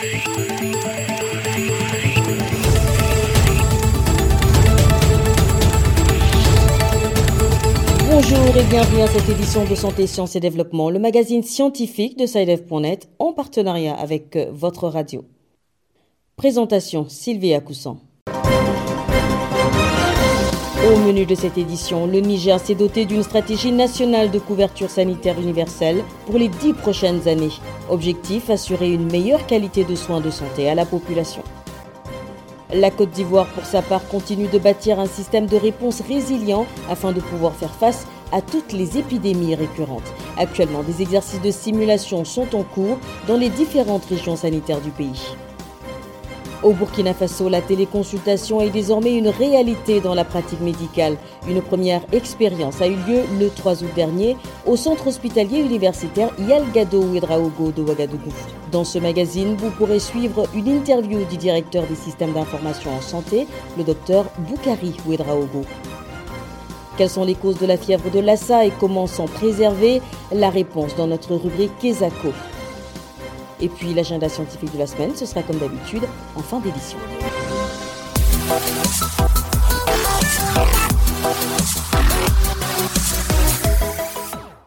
Bonjour et bienvenue à cette édition de Santé, Sciences et Développement, le magazine scientifique de SciDev.net en partenariat avec votre radio. Présentation Sylvie Acoussan. Au menu de cette édition, le Niger s'est doté d'une stratégie nationale de couverture sanitaire universelle pour les dix prochaines années. Objectif assurer une meilleure qualité de soins de santé à la population. La Côte d'Ivoire, pour sa part, continue de bâtir un système de réponse résilient afin de pouvoir faire face à toutes les épidémies récurrentes. Actuellement, des exercices de simulation sont en cours dans les différentes régions sanitaires du pays. Au Burkina Faso, la téléconsultation est désormais une réalité dans la pratique médicale. Une première expérience a eu lieu le 3 août dernier au centre hospitalier universitaire Yalgado Ouedraogo de Ouagadougou. Dans ce magazine, vous pourrez suivre une interview du directeur des systèmes d'information en santé, le docteur Boukari Ouedraogo. Quelles sont les causes de la fièvre de Lassa et comment s'en préserver? La réponse dans notre rubrique Kesako. Et puis l'agenda scientifique de la semaine, ce sera comme d'habitude en fin d'édition.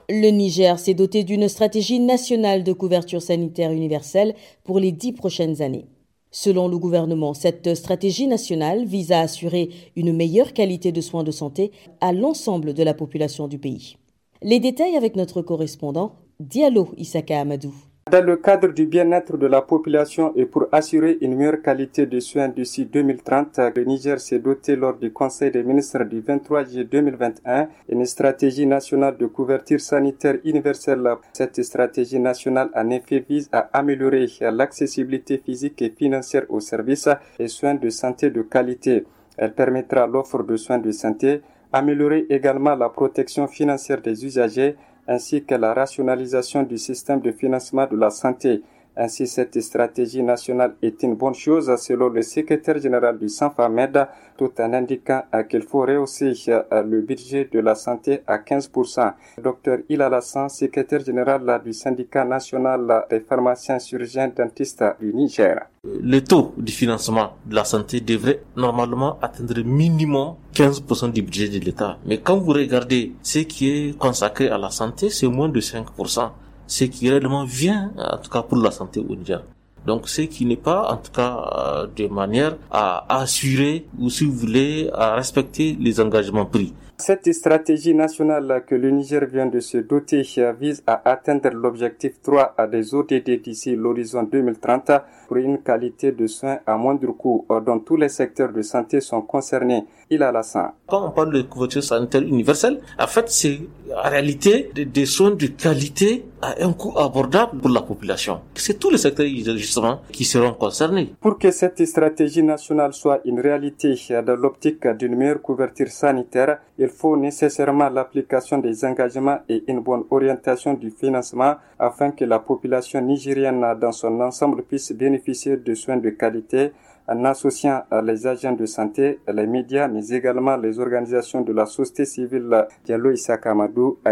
Le Niger s'est doté d'une stratégie nationale de couverture sanitaire universelle pour les dix prochaines années. Selon le gouvernement, cette stratégie nationale vise à assurer une meilleure qualité de soins de santé à l'ensemble de la population du pays. Les détails avec notre correspondant, Diallo Isaka Amadou. Dans le cadre du bien-être de la population et pour assurer une meilleure qualité de soins d'ici 2030, le Niger s'est doté lors du Conseil des ministres du 23 juillet 2021 une stratégie nationale de couverture sanitaire universelle. Cette stratégie nationale en effet vise à améliorer l'accessibilité physique et financière aux services et soins de santé de qualité. Elle permettra l'offre de soins de santé, améliorer également la protection financière des usagers, ainsi que la rationalisation du système de financement de la santé. Ainsi, cette stratégie nationale est une bonne chose selon le secrétaire général du SANFAMED, tout en indiquant qu'il faut rehausser euh, le budget de la santé à 15%. Docteur Ilalassan, secrétaire général du syndicat national des pharmaciens chirurgiens dentistes du Niger. Le taux du financement de la santé devrait normalement atteindre minimum 15% du budget de l'État. Mais quand vous regardez ce qui est consacré à la santé, c'est moins de 5% ce qui réellement vient, en tout cas pour la santé au Niger. Donc, ce qui n'est pas, en tout cas, euh, de manière à assurer ou, si vous voulez, à respecter les engagements pris. Cette stratégie nationale que le Niger vient de se doter vise à atteindre l'objectif 3 à des ODD d'ici l'horizon 2030 pour une qualité de soins à moindre coût dont tous les secteurs de santé sont concernés. Il a la sang. Quand on parle de couverture sanitaire universelle, en fait, c'est en réalité des soins de qualité à un coût abordable pour la population. C'est tous les secteurs justement qui seront concernés. Pour que cette stratégie nationale soit une réalité dans l'optique d'une meilleure couverture sanitaire, il faut nécessairement l'application des engagements et une bonne orientation du financement afin que la population nigérienne dans son ensemble puisse bénéficier de soins de qualité en associant les agents de santé, les médias, mais également les organisations de la société civile Diallo Issa Kamadou à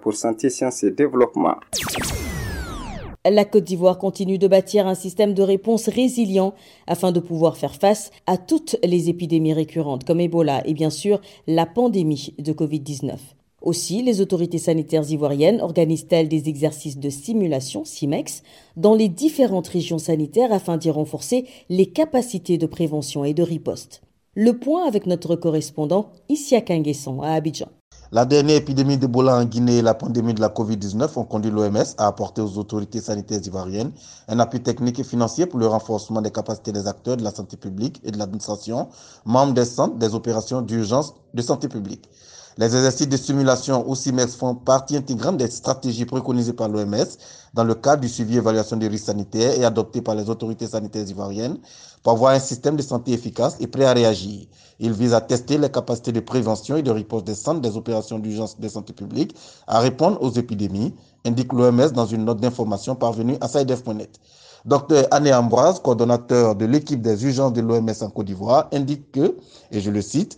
pour Santé, Sciences et Développement. La Côte d'Ivoire continue de bâtir un système de réponse résilient afin de pouvoir faire face à toutes les épidémies récurrentes comme Ebola et bien sûr la pandémie de Covid-19. Aussi, les autorités sanitaires ivoiriennes organisent-elles des exercices de simulation, CIMEX, dans les différentes régions sanitaires afin d'y renforcer les capacités de prévention et de riposte. Le point avec notre correspondant Issia Nguesson à Abidjan. La dernière épidémie d'Ebola en Guinée et la pandémie de la COVID-19 ont conduit l'OMS à apporter aux autorités sanitaires ivoiriennes un appui technique et financier pour le renforcement des capacités des acteurs de la santé publique et de l'administration, membres des centres des opérations d'urgence de santé publique. Les exercices de simulation ou CIMEX font partie intégrante des stratégies préconisées par l'OMS dans le cadre du suivi et évaluation des risques sanitaires et adoptées par les autorités sanitaires ivoiriennes pour avoir un système de santé efficace et prêt à réagir. Il vise à tester les capacités de prévention et de riposte des centres des opérations d'urgence de santé publique à répondre aux épidémies, indique l'OMS dans une note d'information parvenue à SciDev.net. Dr Anne Ambroise, coordonnateur de l'équipe des urgences de l'OMS en Côte d'Ivoire, indique que, et je le cite,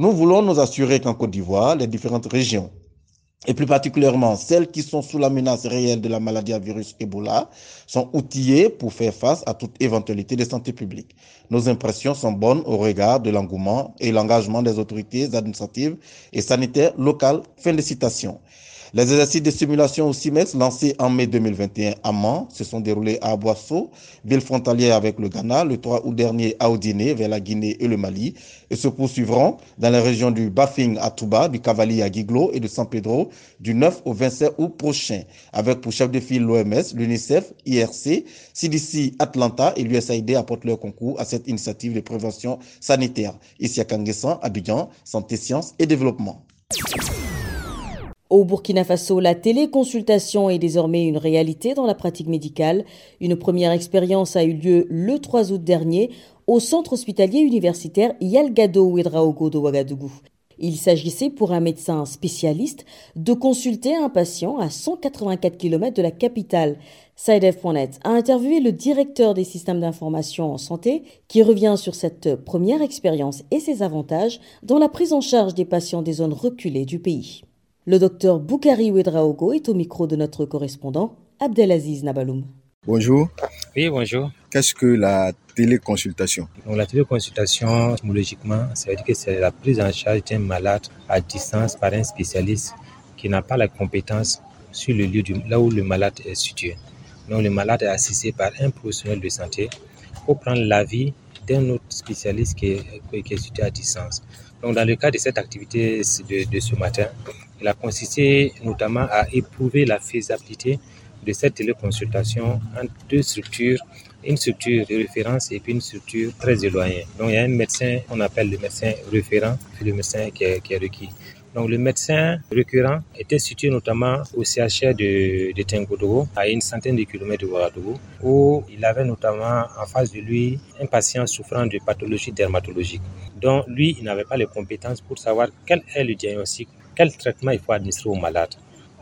nous voulons nous assurer qu'en Côte d'Ivoire, les différentes régions et plus particulièrement celles qui sont sous la menace réelle de la maladie à virus Ebola, sont outillées pour faire face à toute éventualité de santé publique. Nos impressions sont bonnes au regard de l'engouement et l'engagement des autorités administratives et sanitaires locales. Fin de citation. Les exercices de simulation au CIMEX lancés en mai 2021 à Mans se sont déroulés à Boisseau, ville frontalière avec le Ghana, le 3 août dernier à Odiné, vers la Guinée et le Mali, et se poursuivront dans les régions du Bafing à Touba, du Cavalier à Guiglo et de San Pedro du 9 au 27 août prochain, avec pour chef de file l'OMS, l'UNICEF, IRC, CDC Atlanta et l'USAID apportent leur concours à cette initiative de prévention sanitaire. Ici à Kanguessan, Abidjan, Santé, Sciences et Développement. Au Burkina Faso, la téléconsultation est désormais une réalité dans la pratique médicale. Une première expérience a eu lieu le 3 août dernier au centre hospitalier universitaire Yalgado Ouedraogo de Ouagadougou. Il s'agissait pour un médecin spécialiste de consulter un patient à 184 km de la capitale. SideF.net a interviewé le directeur des systèmes d'information en santé qui revient sur cette première expérience et ses avantages dans la prise en charge des patients des zones reculées du pays. Le docteur Boukari Ouedraogo est au micro de notre correspondant Abdelaziz Nabaloum. Bonjour. Oui, bonjour. Qu'est-ce que la téléconsultation? Donc, La téléconsultation, logiquement, ça veut dire que c'est la prise en charge d'un malade à distance par un spécialiste qui n'a pas la compétence sur le lieu du, là où le malade est situé. Donc le malade est assisté par un professionnel de santé pour prendre l'avis d'un autre spécialiste qui est, qui est situé à distance. Donc dans le cas de cette activité de, ce matin, il a consisté notamment à éprouver la faisabilité de cette téléconsultation entre deux structures, une structure de référence et puis une structure très éloignée. Donc il y a un médecin qu'on appelle le médecin référent et le médecin qui est requis. Donc le médecin récurrent était situé notamment au CHR de, de Tengodogo, à une centaine de kilomètres de Ouagadougou, où il avait notamment en face de lui un patient souffrant de pathologie dermatologique. Donc lui, il n'avait pas les compétences pour savoir quel est le diagnostic quel traitement il faut administrer au malade.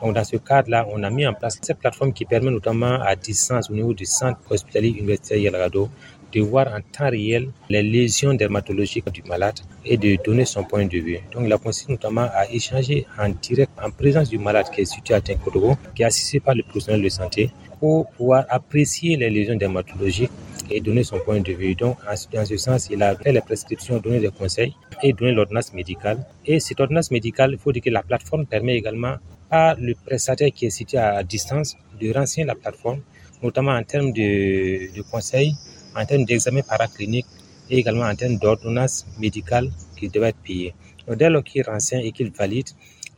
Donc, dans ce cadre-là, on a mis en place cette plateforme qui permet notamment à distance au niveau du centre hospitalier universitaire Yalgado de voir en temps réel les lésions dermatologiques du malade et de donner son point de vue. Donc, il a consisté notamment à échanger en direct en présence du malade qui est situé à Tenkodogo, qui est assisté par le professionnel de santé pour pouvoir apprécier les lésions dermatologiques et donner son point de vue. Donc, dans ce sens, il a fait les prescriptions, donné des conseils et donné l'ordonnance médicale. Et cette ordonnance médicale, il faut dire que la plateforme permet également à le prestataire qui est situé à distance de renseigner la plateforme, notamment en termes de, de conseils, en termes d'examen paraclinique et également en termes d'ordonnance médicale qui devait être payée. Donc, dès lors qu'il renseigne et qu'il valide,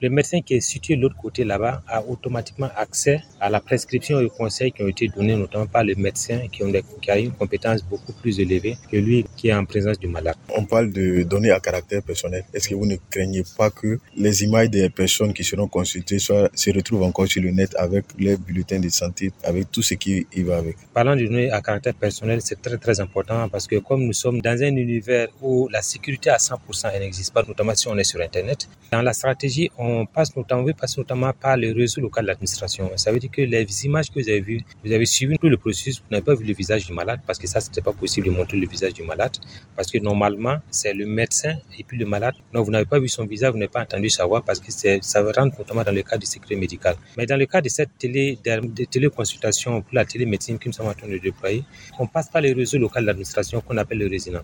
le médecin qui est situé de l'autre côté là-bas a automatiquement accès à la prescription et aux conseils qui ont été donnés notamment par le médecin qui, ont des, qui a une compétence beaucoup plus élevée que lui qui est en présence du malade. On parle de données à caractère personnel. Est-ce que vous ne craignez pas que les images des personnes qui seront consultées soient, se retrouvent encore sur le net avec les bulletins de santé, avec tout ce qui y va avec? Parlant de données à caractère personnel, c'est très très important parce que comme nous sommes dans un univers où la sécurité à 100% elle n'existe pas, notamment si on est sur Internet, dans la stratégie, on on passe notamment, on passe notamment par le réseau local d'administration. Ça veut dire que les images que vous avez vues, vous avez suivi tout le processus, vous n'avez pas vu le visage du malade parce que ça, c'était pas possible de montrer le visage du malade parce que normalement, c'est le médecin et puis le malade. Donc, vous n'avez pas vu son visage, vous n'avez pas entendu savoir parce que ça rentre notamment dans le cadre du secret médical. Mais dans le cas de cette télé, de téléconsultation pour la télémédecine que nous sommes en train de déployer, on passe par le réseau local d'administration qu'on appelle le résident.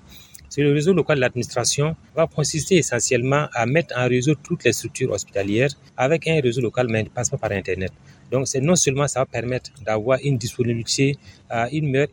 C'est le réseau local de l'administration va consister essentiellement à mettre en réseau toutes les structures hospitalières avec un réseau local, mais ne passe pas par Internet. Donc, c'est non seulement ça va permettre d'avoir une disponibilité, euh, une meilleure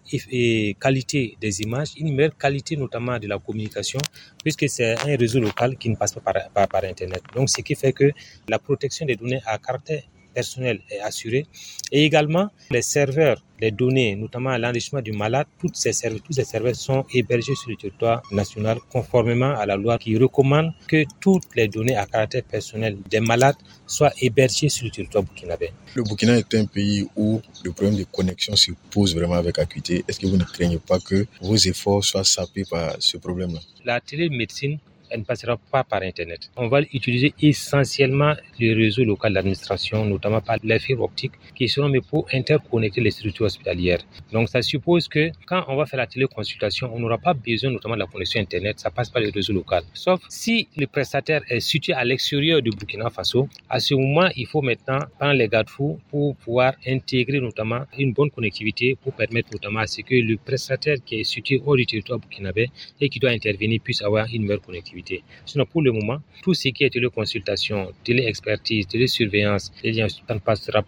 qualité des images, une meilleure qualité notamment de la communication, puisque c'est un réseau local qui ne passe pas par, par, Internet. Donc, ce qui fait que la protection des données à caractère personnel est assuré. Et également, les serveurs, les données, notamment l'enrichissement du malade, toutes ces serveurs, tous ces serveurs sont hébergés sur le territoire national conformément à la loi qui recommande que toutes les données à caractère personnel des malades soient hébergées sur le territoire burkinabé. Le Burkina est un pays où le problème de connexion se pose vraiment avec acuité. Est-ce que vous ne craignez pas que vos efforts soient sapés par ce problème-là? La télémédecine elle ne passera pas par Internet. On va utiliser essentiellement le réseau local d'administration, notamment par la fibre optique, qui seront mais pour interconnecter les structures hospitalières. Donc ça suppose que quand on va faire la téléconsultation, on n'aura pas besoin notamment de la connexion Internet, ça passe par le réseau local. Sauf si le prestataire est situé à l'extérieur du Burkina Faso, à ce moment, il faut maintenant prendre les garde-fous pour pouvoir intégrer notamment une bonne connectivité pour permettre notamment à ce que le prestataire qui est situé hors du territoire burkinabé et qui doit intervenir puisse avoir une meilleure connectivité. Sinon, pour le moment, tout ce qui est téléconsultation, téléexpertise, télésurveillance, ça ne passera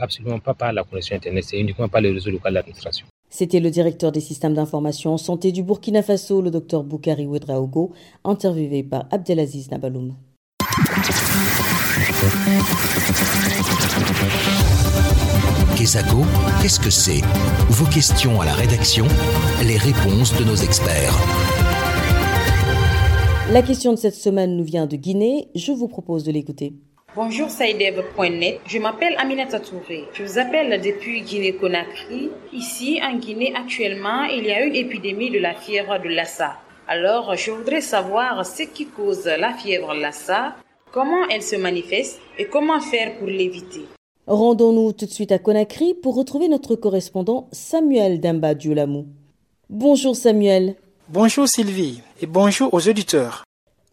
absolument pas par la connexion Internet, c'est uniquement par le réseau local d'administration. C'était le directeur des systèmes d'information en santé du Burkina Faso, le docteur Boukari Ouedraogo, interviewé par Abdelaziz Nabaloum. Qu'est-ce que c'est? Vos questions à la rédaction, les réponses de nos experts. La question de cette semaine nous vient de Guinée. Je vous propose de l'écouter. Bonjour Saïdev.net, je m'appelle Aminata Touré. Je vous appelle depuis Guinée-Conakry. Ici, en Guinée, actuellement, il y a une épidémie de la fièvre de Lassa. Alors, je voudrais savoir ce qui cause la fièvre Lassa, comment elle se manifeste et comment faire pour l'éviter. Rendons-nous tout de suite à Conakry pour retrouver notre correspondant Samuel Dimba Diolamou. Bonjour Samuel. Bonjour Sylvie et bonjour aux auditeurs.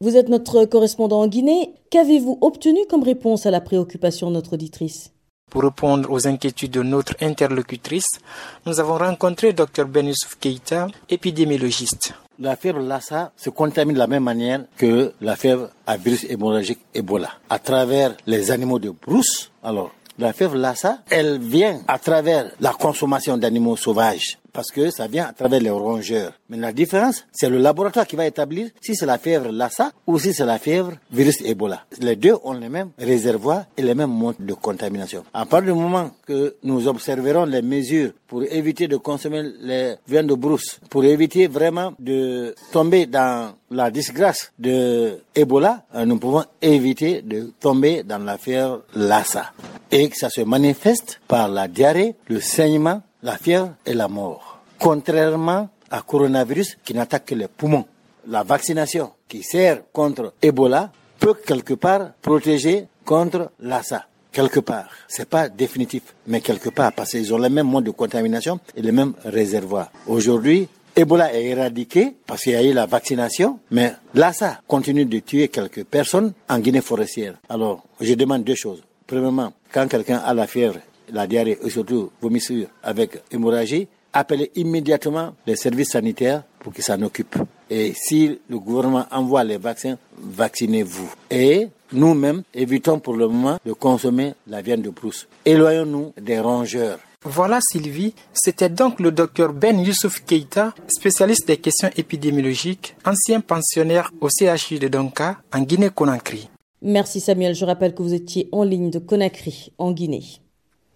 Vous êtes notre correspondant en Guinée. Qu'avez-vous obtenu comme réponse à la préoccupation de notre auditrice? Pour répondre aux inquiétudes de notre interlocutrice, nous avons rencontré Dr Ben Keita, épidémiologiste. La fièvre Lassa se contamine de la même manière que la fièvre à virus hémorragique Ebola, à travers les animaux de brousse. Alors, la fièvre Lassa, elle vient à travers la consommation d'animaux sauvages parce que ça vient à travers les rongeurs. Mais la différence, c'est le laboratoire qui va établir si c'est la fièvre Lassa ou si c'est la fièvre virus Ebola. Les deux ont les mêmes réservoirs et les mêmes modes de contamination. À partir du moment que nous observerons les mesures pour éviter de consommer les viandes de brousse, pour éviter vraiment de tomber dans la disgrâce de Ebola, euh, nous pouvons éviter de tomber dans la fièvre Lassa. Et que ça se manifeste par la diarrhée, le saignement, la fièvre et la mort. Contrairement à coronavirus qui n'attaque que les poumons. La vaccination qui sert contre Ebola peut quelque part protéger contre Lassa. Quelque part. C'est pas définitif, mais quelque part, parce qu'ils ont les mêmes modes de contamination et les mêmes réservoirs. Aujourd'hui, Ebola est éradiqué parce qu'il y a eu la vaccination, mais Lassa continue de tuer quelques personnes en Guinée forestière. Alors, je demande deux choses. Premièrement, quand quelqu'un a la fièvre, la diarrhée et surtout vomissure avec hémorragie, appelez immédiatement les services sanitaires pour qu'ils s'en occupent. Et si le gouvernement envoie les vaccins, vaccinez-vous. Et nous-mêmes, évitons pour le moment de consommer la viande de brousse. Éloignons-nous des rongeurs. Voilà Sylvie, c'était donc le docteur Ben Youssouf Keita, spécialiste des questions épidémiologiques, ancien pensionnaire au CHU de Donka en Guinée-Conakry. Merci Samuel, je rappelle que vous étiez en ligne de Conakry, en Guinée.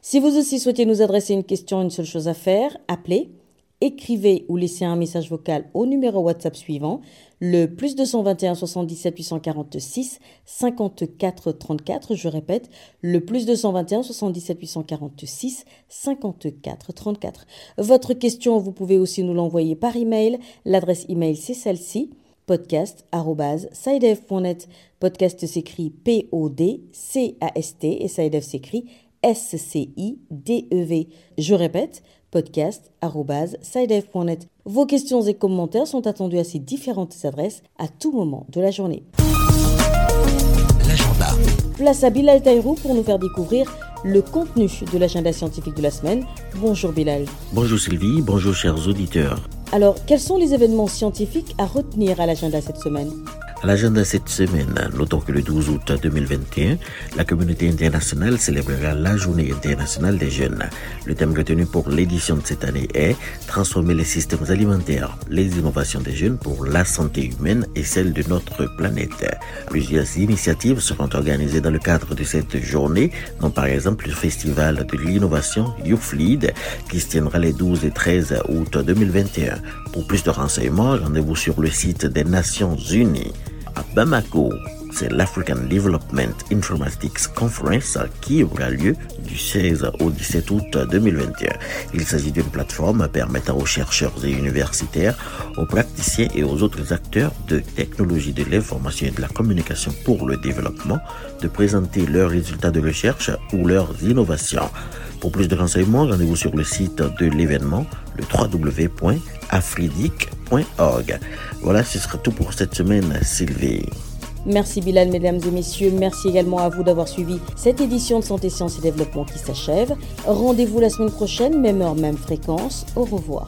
Si vous aussi souhaitez nous adresser une question, une seule chose à faire, appelez, écrivez ou laissez un message vocal au numéro WhatsApp suivant, le plus 221 77 846 54 34. Je répète, le plus 221 77 846 54 34. Votre question, vous pouvez aussi nous l'envoyer par email. L'adresse email, c'est celle-ci podcast.sidef.net. Podcast s'écrit P-O-D-C-A-S-T et Sidef s'écrit S-C-I-D-E-V. Je répète, podcast.sidef.net. Vos questions et commentaires sont attendus à ces différentes adresses à tout moment de la journée. L'agenda. Place à Bilal Taïrou pour nous faire découvrir le contenu de l'agenda scientifique de la semaine. Bonjour Bilal. Bonjour Sylvie, bonjour chers auditeurs. Alors, quels sont les événements scientifiques à retenir à l'agenda cette semaine? À l'agenda cette semaine, notons que le 12 août 2021, la communauté internationale célébrera la journée internationale des jeunes. Le thème retenu pour l'édition de cette année est Transformer les systèmes alimentaires, les innovations des jeunes pour la santé humaine et celle de notre planète. Plusieurs initiatives seront organisées dans le cadre de cette journée, dont par exemple le festival de l'innovation YouFlead qui se tiendra les 12 et 13 août 2021. Pour plus de renseignements, rendez-vous sur le site des Nations Unies. À Bamako. c'est l'African Development Informatics Conference qui aura lieu du 16 au 17 août 2021. Il s'agit d'une plateforme permettant aux chercheurs et universitaires, aux praticiens et aux autres acteurs de technologie de l'information et de la communication pour le développement de présenter leurs résultats de recherche ou leurs innovations. Pour plus de renseignements, rendez-vous sur le site de l'événement, le www.afridic.org. Voilà, ce sera tout pour cette semaine, Sylvie. Merci Bilal, mesdames et messieurs. Merci également à vous d'avoir suivi cette édition de Santé, Sciences et Développement qui s'achève. Rendez-vous la semaine prochaine, même heure, même fréquence. Au revoir.